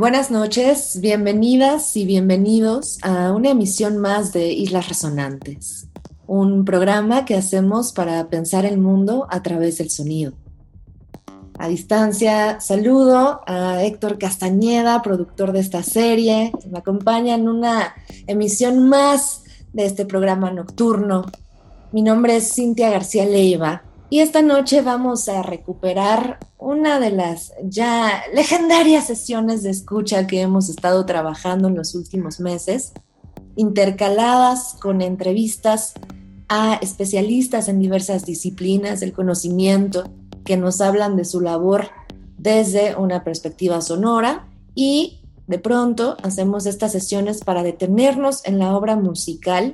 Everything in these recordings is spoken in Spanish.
Buenas noches, bienvenidas y bienvenidos a una emisión más de Islas Resonantes, un programa que hacemos para pensar el mundo a través del sonido. A distancia, saludo a Héctor Castañeda, productor de esta serie, que me acompaña en una emisión más de este programa nocturno. Mi nombre es Cintia García Leiva y esta noche vamos a recuperar una de las ya legendarias sesiones de escucha que hemos estado trabajando en los últimos meses, intercaladas con entrevistas a especialistas en diversas disciplinas del conocimiento que nos hablan de su labor desde una perspectiva sonora y de pronto hacemos estas sesiones para detenernos en la obra musical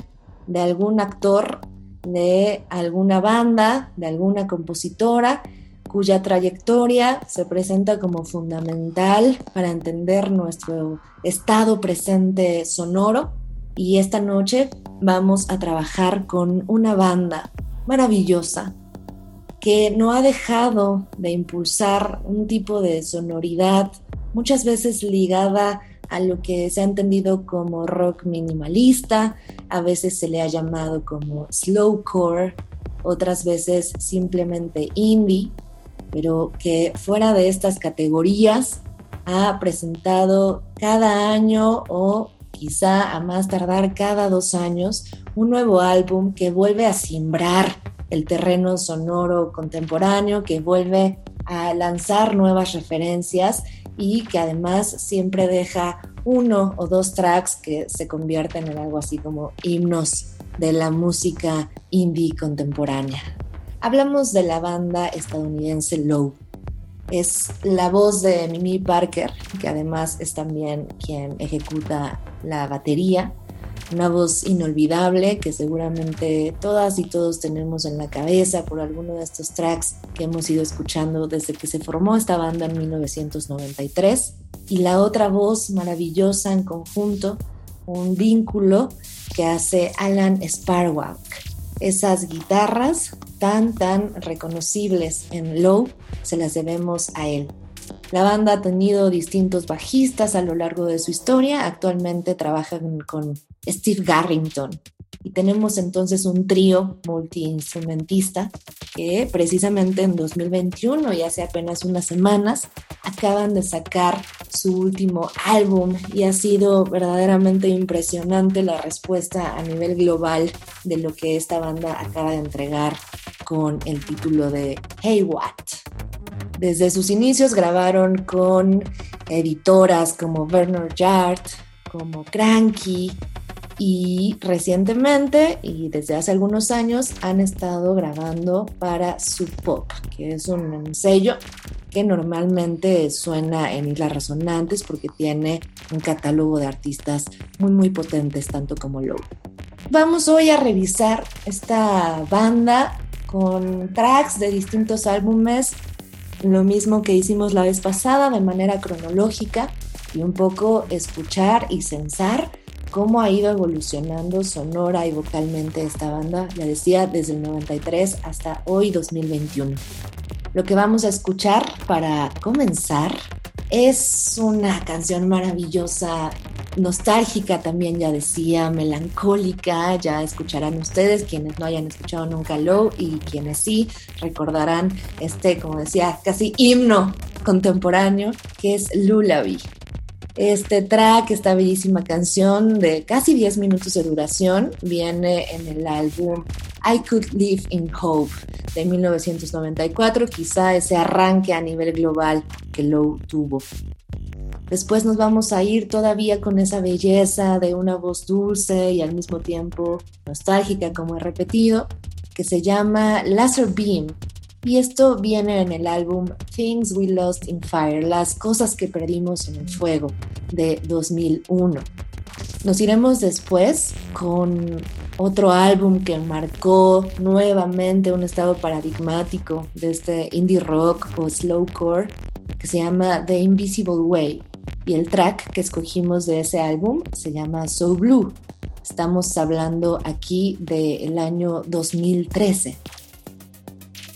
de algún actor de alguna banda, de alguna compositora, cuya trayectoria se presenta como fundamental para entender nuestro estado presente sonoro. Y esta noche vamos a trabajar con una banda maravillosa que no ha dejado de impulsar un tipo de sonoridad muchas veces ligada a lo que se ha entendido como rock minimalista, a veces se le ha llamado como slowcore, otras veces simplemente indie, pero que fuera de estas categorías ha presentado cada año o quizá a más tardar cada dos años un nuevo álbum que vuelve a simbrar el terreno sonoro contemporáneo, que vuelve a lanzar nuevas referencias y que además siempre deja uno o dos tracks que se convierten en algo así como himnos de la música indie contemporánea. Hablamos de la banda estadounidense Low. Es la voz de Mimi Parker, que además es también quien ejecuta la batería una voz inolvidable que seguramente todas y todos tenemos en la cabeza por alguno de estos tracks que hemos ido escuchando desde que se formó esta banda en 1993. Y la otra voz maravillosa en conjunto, un vínculo que hace Alan Sparwalk. Esas guitarras tan, tan reconocibles en Low se las debemos a él. La banda ha tenido distintos bajistas a lo largo de su historia. Actualmente trabajan con Steve Garrington. Y tenemos entonces un trío multiinstrumentista que precisamente en 2021, y hace apenas unas semanas, acaban de sacar su último álbum y ha sido verdaderamente impresionante la respuesta a nivel global de lo que esta banda acaba de entregar con el título de Hey What. Desde sus inicios grabaron con editoras como Werner Yard, como Cranky, y recientemente y desde hace algunos años han estado grabando para Sub Pop, que es un sello que normalmente suena en Islas Resonantes porque tiene un catálogo de artistas muy muy potentes tanto como Low. Vamos hoy a revisar esta banda con tracks de distintos álbumes, lo mismo que hicimos la vez pasada de manera cronológica y un poco escuchar y censar cómo ha ido evolucionando sonora y vocalmente esta banda, ya decía, desde el 93 hasta hoy 2021. Lo que vamos a escuchar para comenzar es una canción maravillosa, nostálgica también, ya decía, melancólica, ya escucharán ustedes quienes no hayan escuchado nunca Low y quienes sí recordarán este, como decía, casi himno contemporáneo que es Lullaby. Este track, esta bellísima canción de casi 10 minutos de duración, viene en el álbum I Could Live in Hope de 1994, quizá ese arranque a nivel global que Low tuvo. Después nos vamos a ir todavía con esa belleza de una voz dulce y al mismo tiempo nostálgica, como he repetido, que se llama Laser Beam Y esto viene en el álbum Things We Lost in Fire, las cosas que perdimos en el fuego de 2001. Nos iremos después con otro álbum que marcó nuevamente un estado paradigmático de este indie rock o slowcore que se llama The Invisible Way. Y el track que escogimos de ese álbum se llama So Blue. Estamos hablando aquí del año 2013.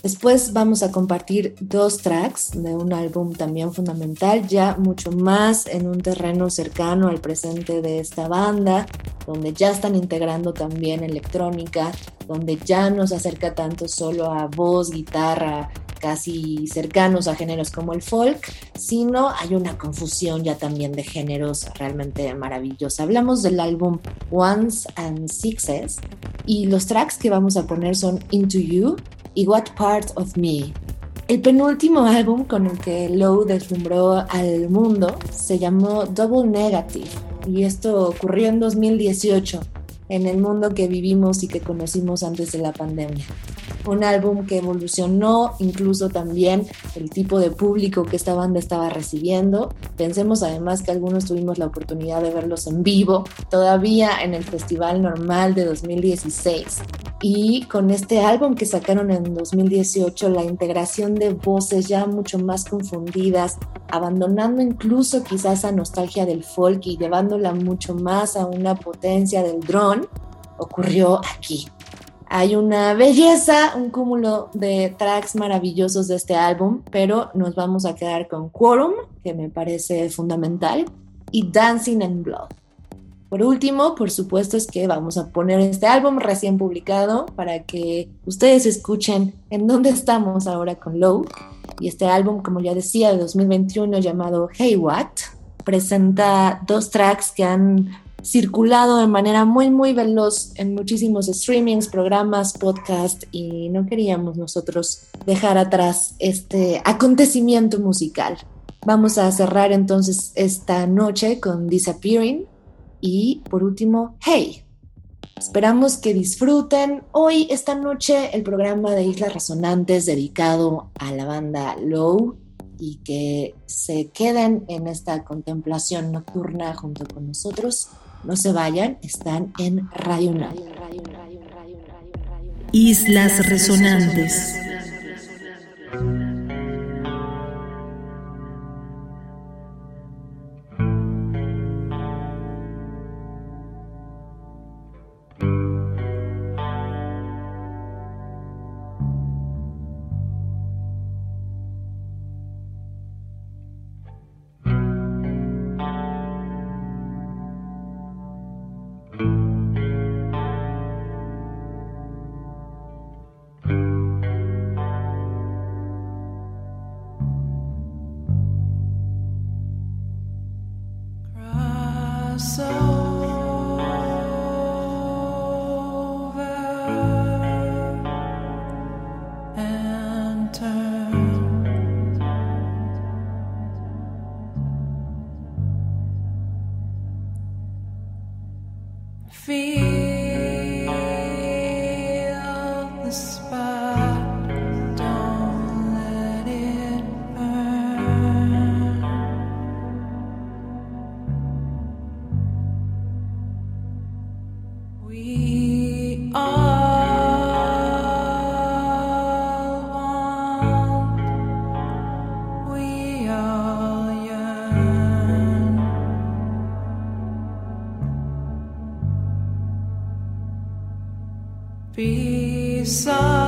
Después vamos a compartir dos tracks de un álbum también fundamental, ya mucho más en un terreno cercano al presente de esta banda, donde ya están integrando también electrónica, donde ya no se acerca tanto solo a voz, guitarra, casi cercanos a géneros como el folk, sino hay una confusión ya también de géneros realmente maravillosa. Hablamos del álbum Ones and Sixes y los tracks que vamos a poner son Into You, y What Part of Me. El penúltimo álbum con el que Lowe deslumbró al mundo se llamó Double Negative y esto ocurrió en 2018 en el mundo que vivimos y que conocimos antes de la pandemia un álbum que evolucionó incluso también el tipo de público que esta banda estaba recibiendo. Pensemos además que algunos tuvimos la oportunidad de verlos en vivo, todavía en el Festival Normal de 2016. Y con este álbum que sacaron en 2018, la integración de voces ya mucho más confundidas, abandonando incluso quizás a nostalgia del folk y llevándola mucho más a una potencia del drone, ocurrió aquí hay una belleza, un cúmulo de tracks maravillosos de este álbum, pero nos vamos a quedar con Quorum, que me parece fundamental, y Dancing in Blood. Por último, por supuesto, es que vamos a poner este álbum recién publicado para que ustedes escuchen en dónde estamos ahora con Low. Y este álbum, como ya decía, de 2021 llamado Hey What, presenta dos tracks que han circulado de manera muy, muy veloz en muchísimos streamings, programas, podcast y no queríamos nosotros dejar atrás este acontecimiento musical. Vamos a cerrar entonces esta noche con Disappearing y por último, Hey. Esperamos que disfruten hoy, esta noche, el programa de Islas Resonantes dedicado a la banda Low y que se queden en esta contemplación nocturna junto con nosotros. No se vayan, están en Radio. Islas Resonantes. sun.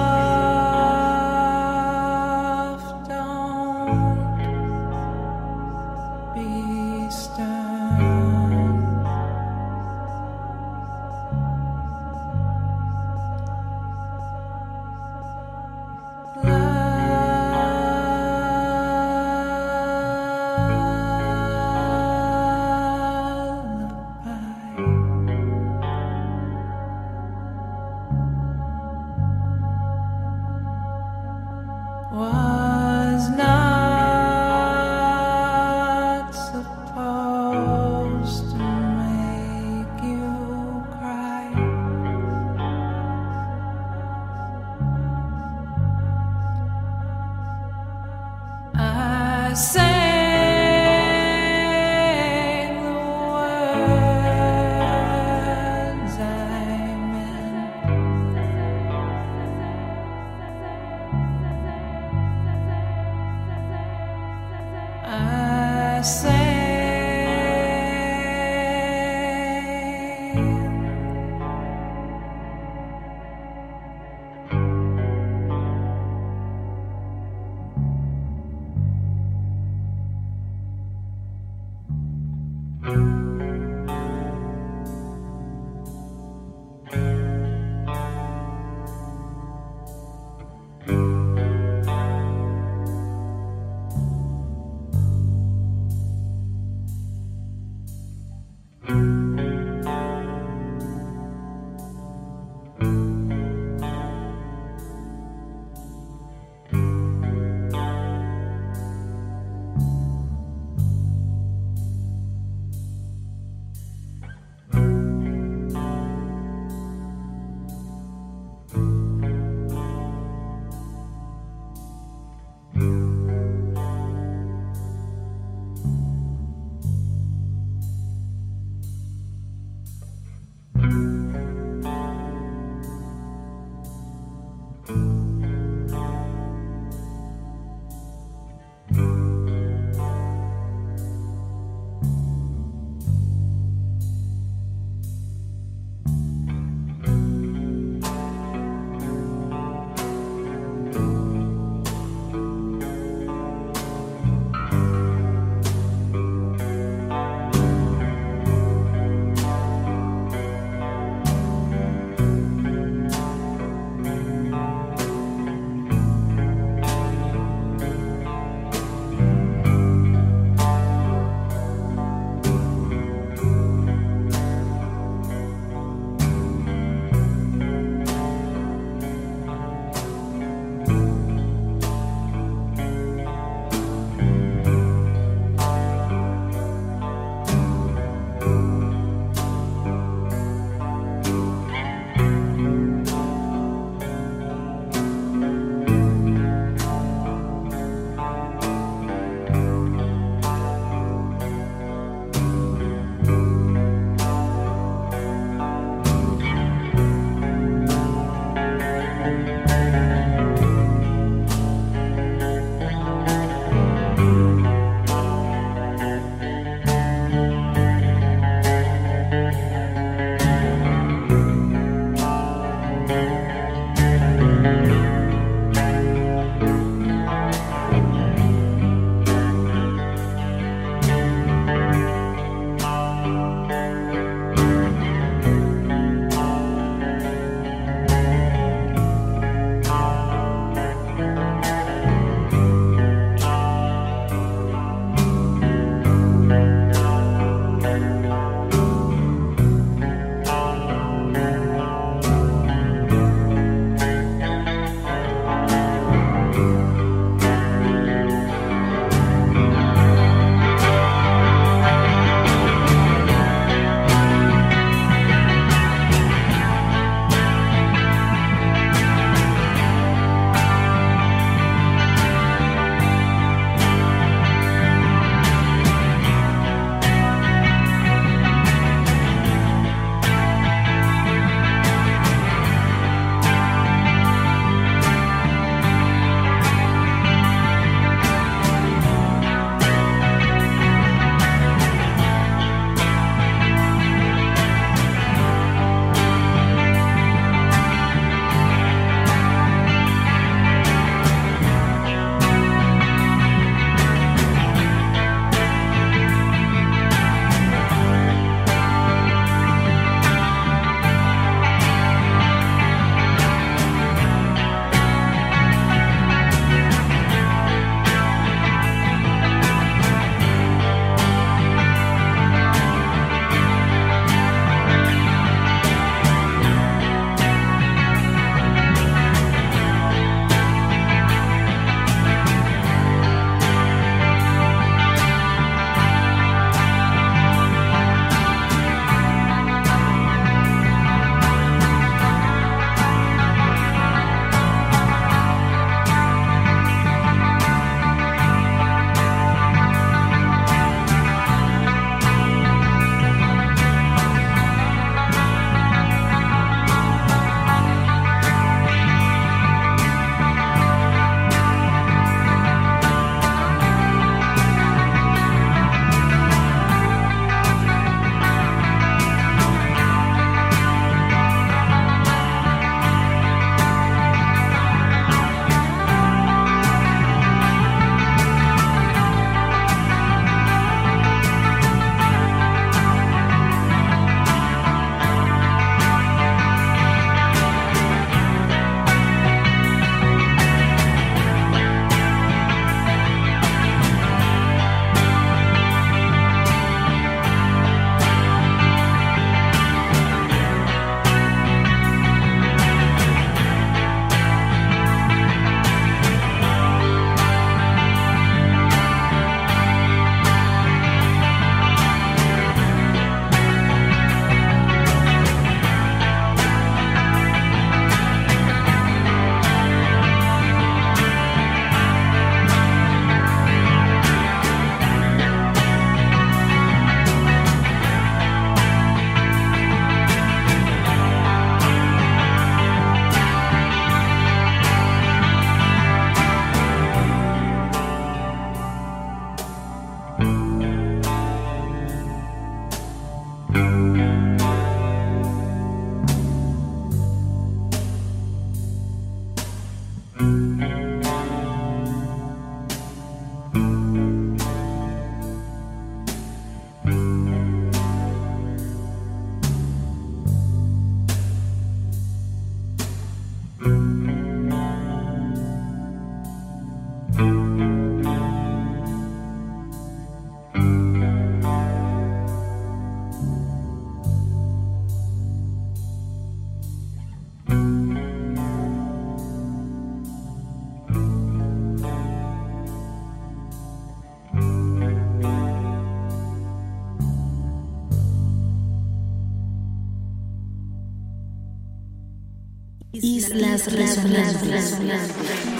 Islas Resonantes.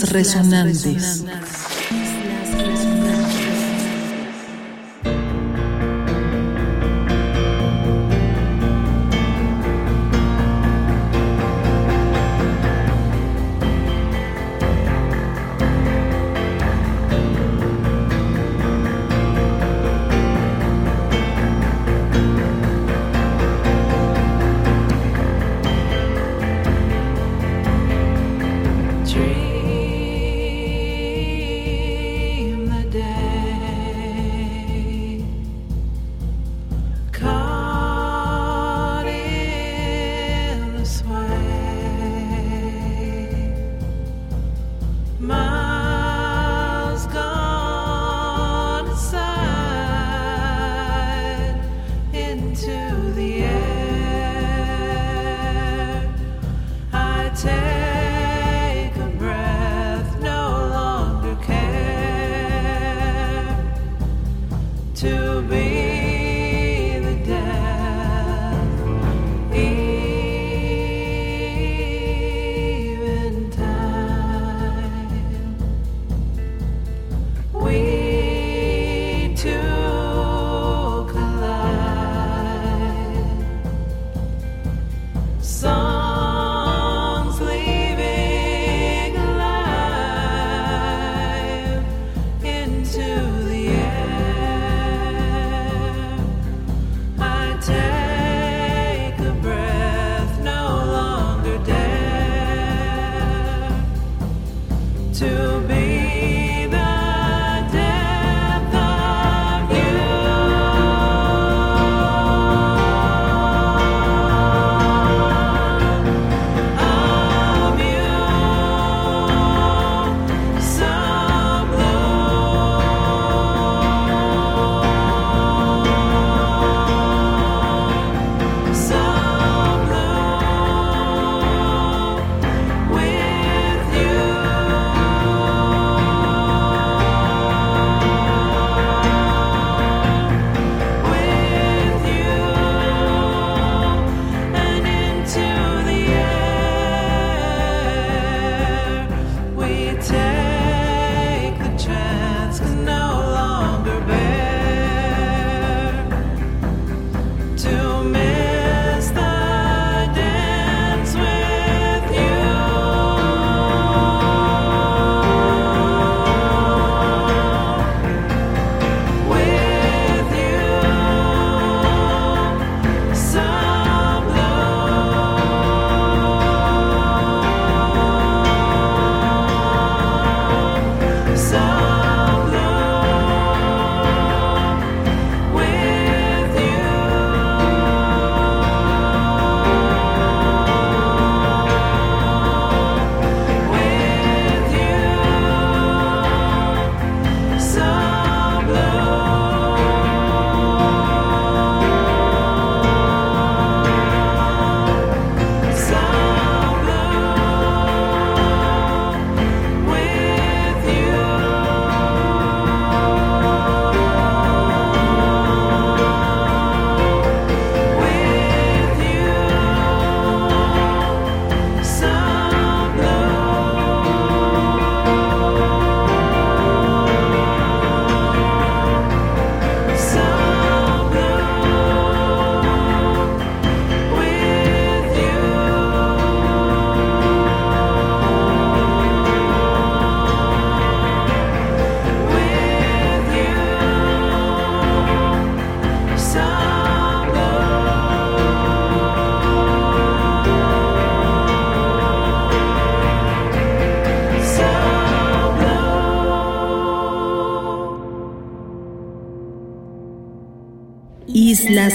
Resonantes.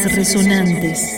Resonantes.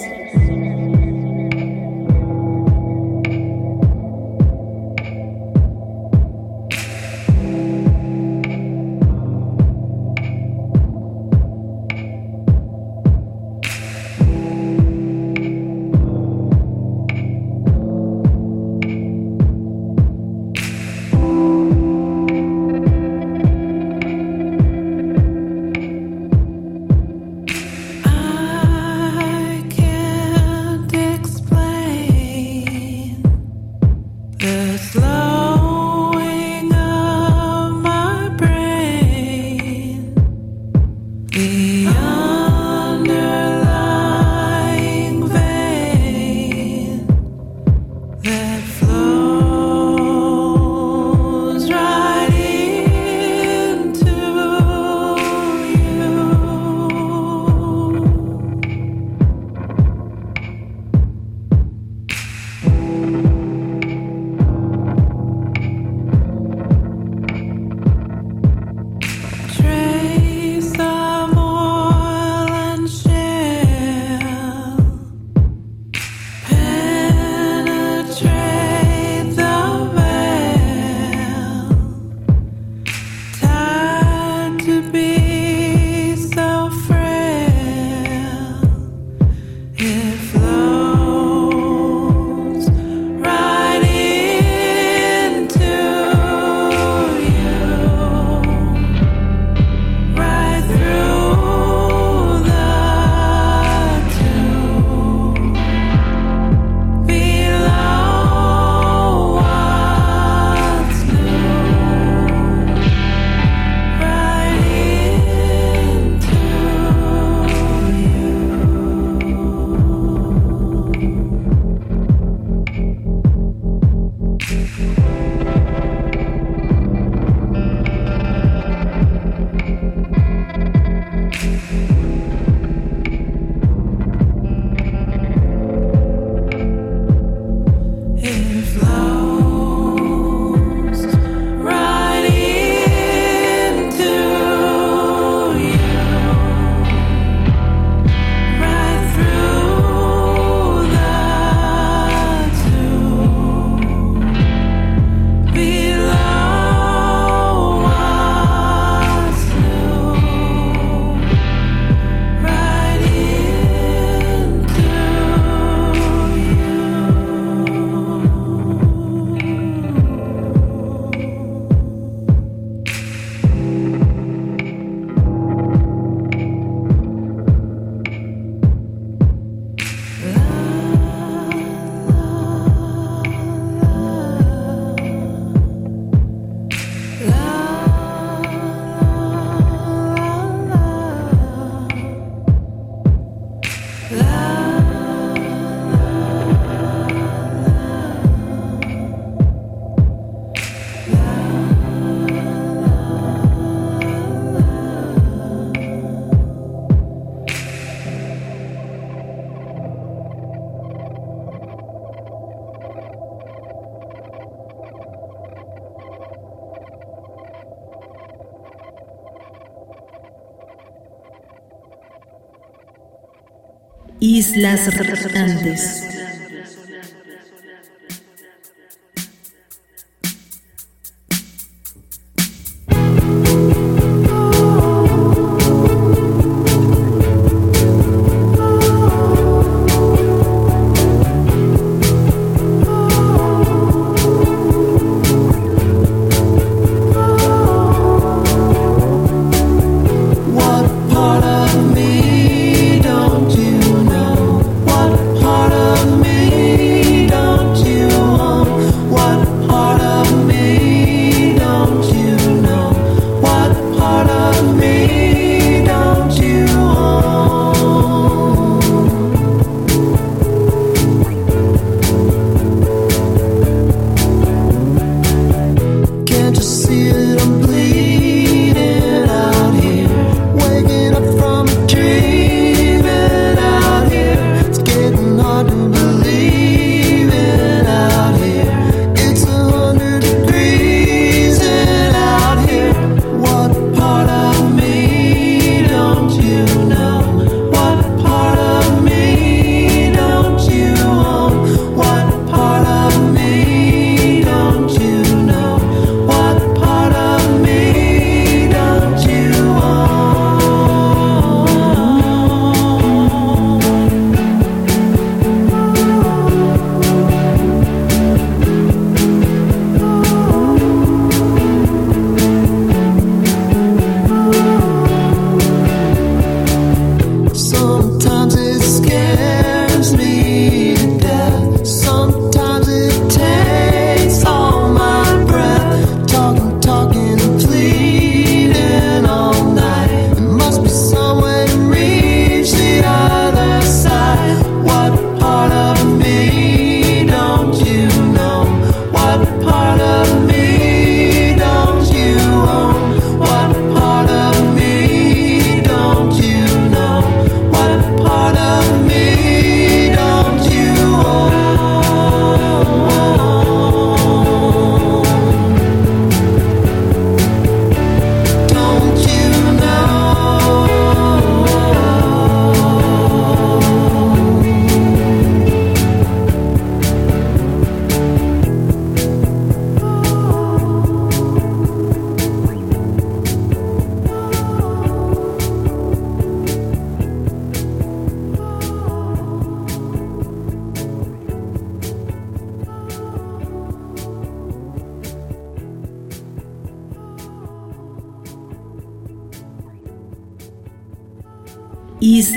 Islas Resonantes.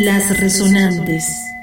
Islas Resonantes.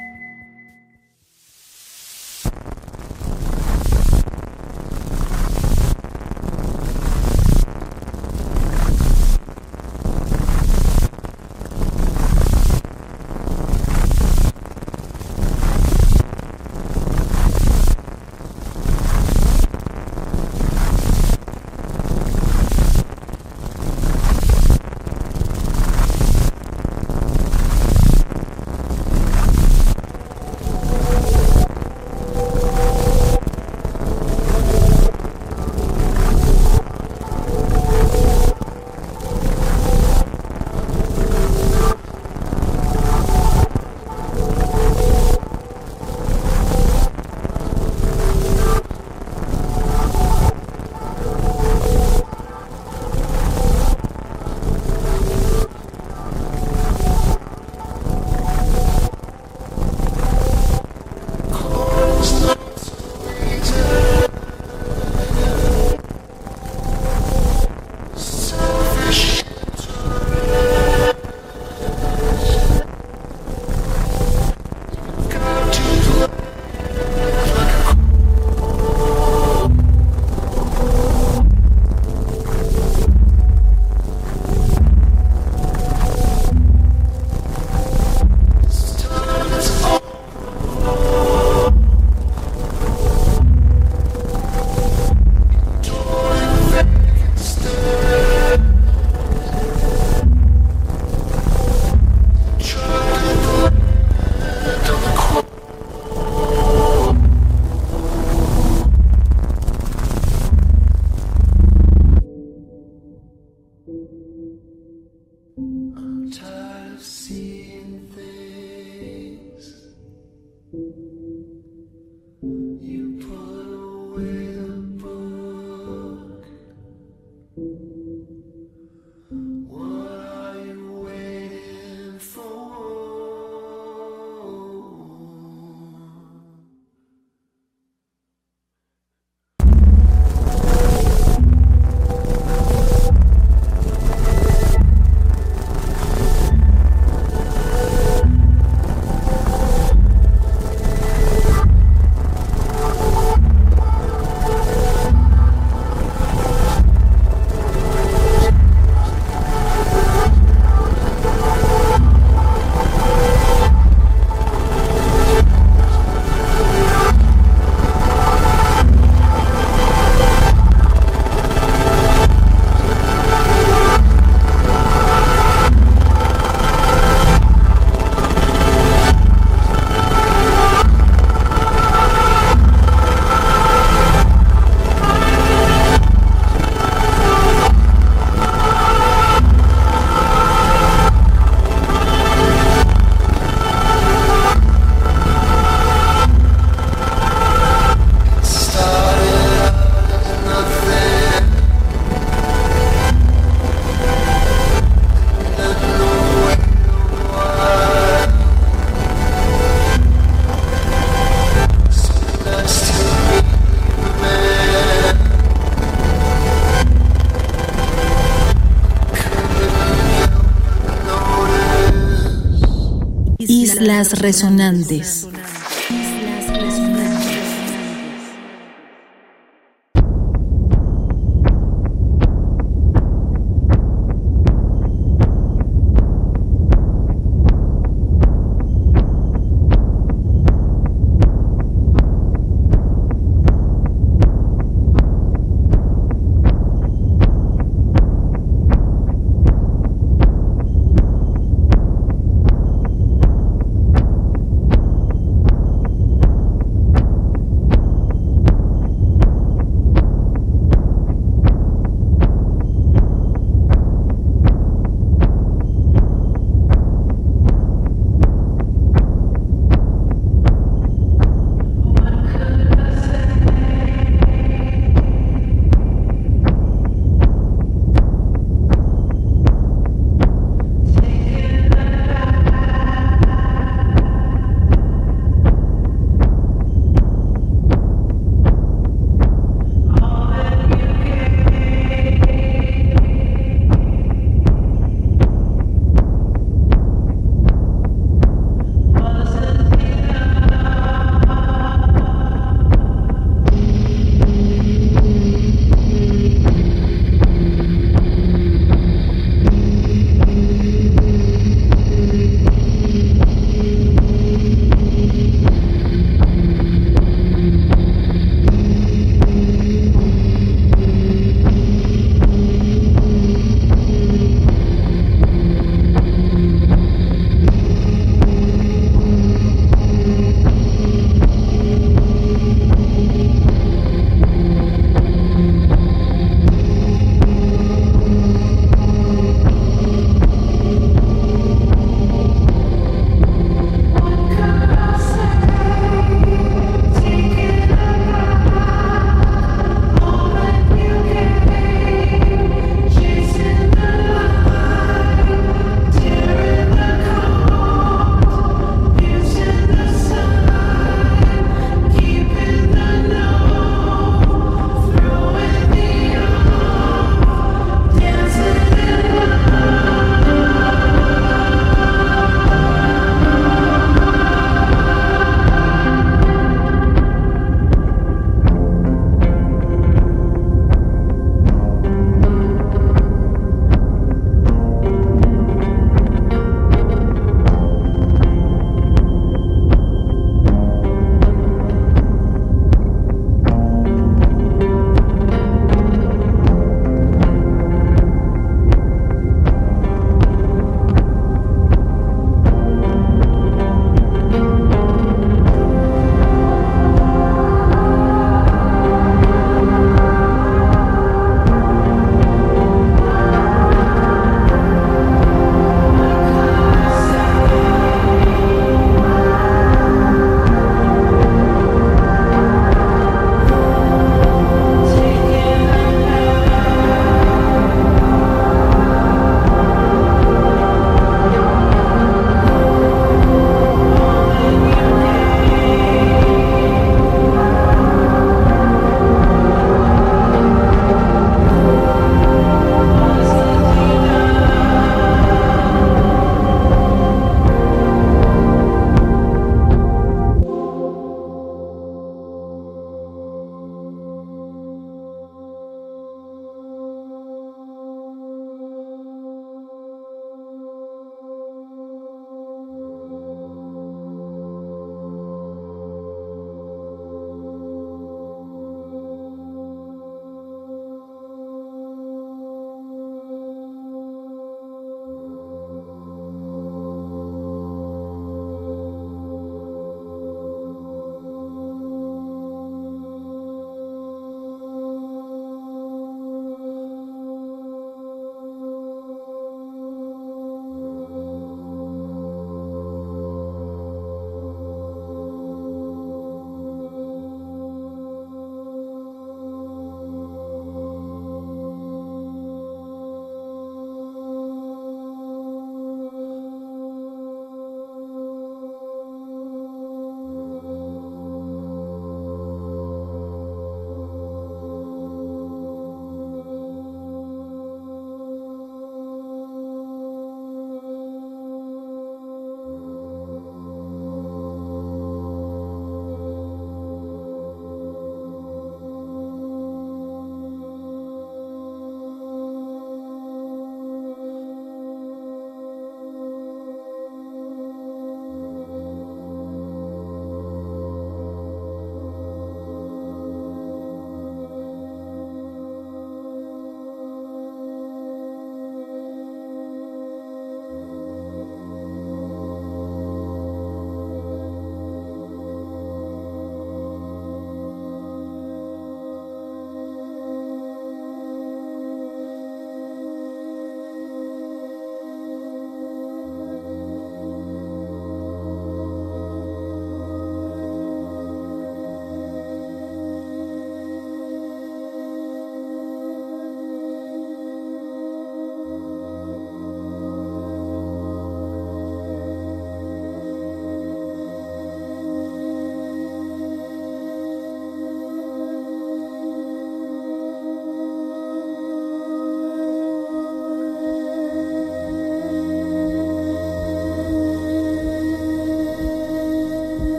Resonantes.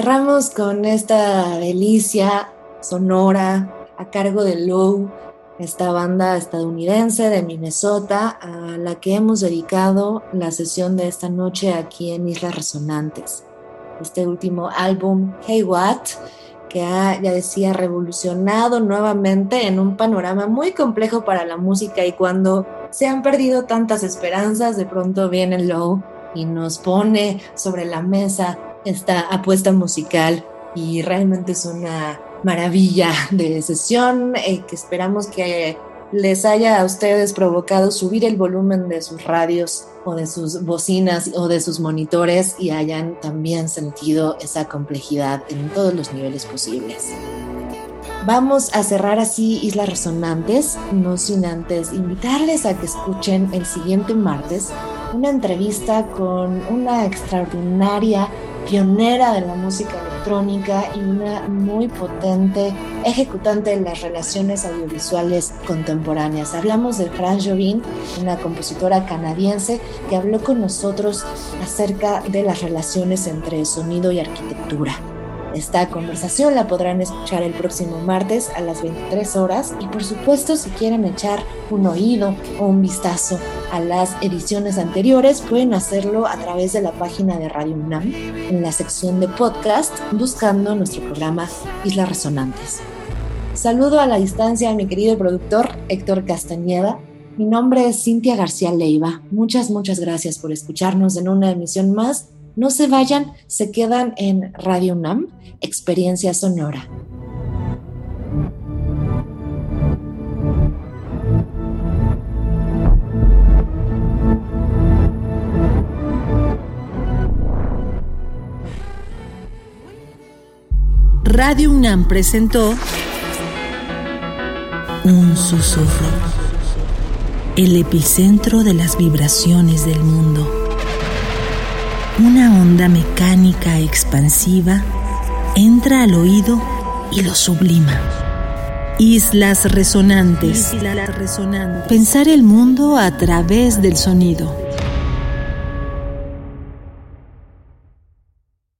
Cerramos con esta delicia sonora a cargo de Low, esta banda estadounidense de Minnesota a la que hemos dedicado la sesión de esta noche aquí en Islas Resonantes. Este último álbum, Hey What, que ha, ya decía, revolucionado nuevamente en un panorama muy complejo para la música y cuando se han perdido tantas esperanzas, de pronto viene Low y nos pone sobre la mesa esta apuesta musical y realmente es una maravilla de sesión eh, que esperamos que les haya a ustedes provocado subir el volumen de sus radios o de sus bocinas o de sus monitores y hayan también sentido esa complejidad en todos los niveles posibles. Vamos a cerrar así Islas Resonantes, no sin antes invitarles a que escuchen el siguiente martes una entrevista con una extraordinaria pionera de la música electrónica y una muy potente ejecutante de las relaciones audiovisuales contemporáneas. Hablamos de Fran Jobin, una compositora canadiense que habló con nosotros acerca de las relaciones entre sonido y arquitectura. Esta conversación la podrán escuchar el próximo martes a las 23 horas y por supuesto si quieren echar un oído o un vistazo a las ediciones anteriores pueden hacerlo a través de la página de Radio UNAM en la sección de podcast buscando nuestro programa Islas Resonantes. Saludo a la distancia a mi querido productor Héctor Castañeda. Mi nombre es Cintia García Leiva. Muchas, muchas gracias por escucharnos en una emisión más no se vayan, se quedan en Radio UNAM, Experiencia Sonora. Radio UNAM presentó Un susurro, el epicentro de las vibraciones del mundo una onda mecánica expansiva entra al oído y lo sublima. Islas resonantes. Islas resonantes. Pensar el mundo a través del sonido.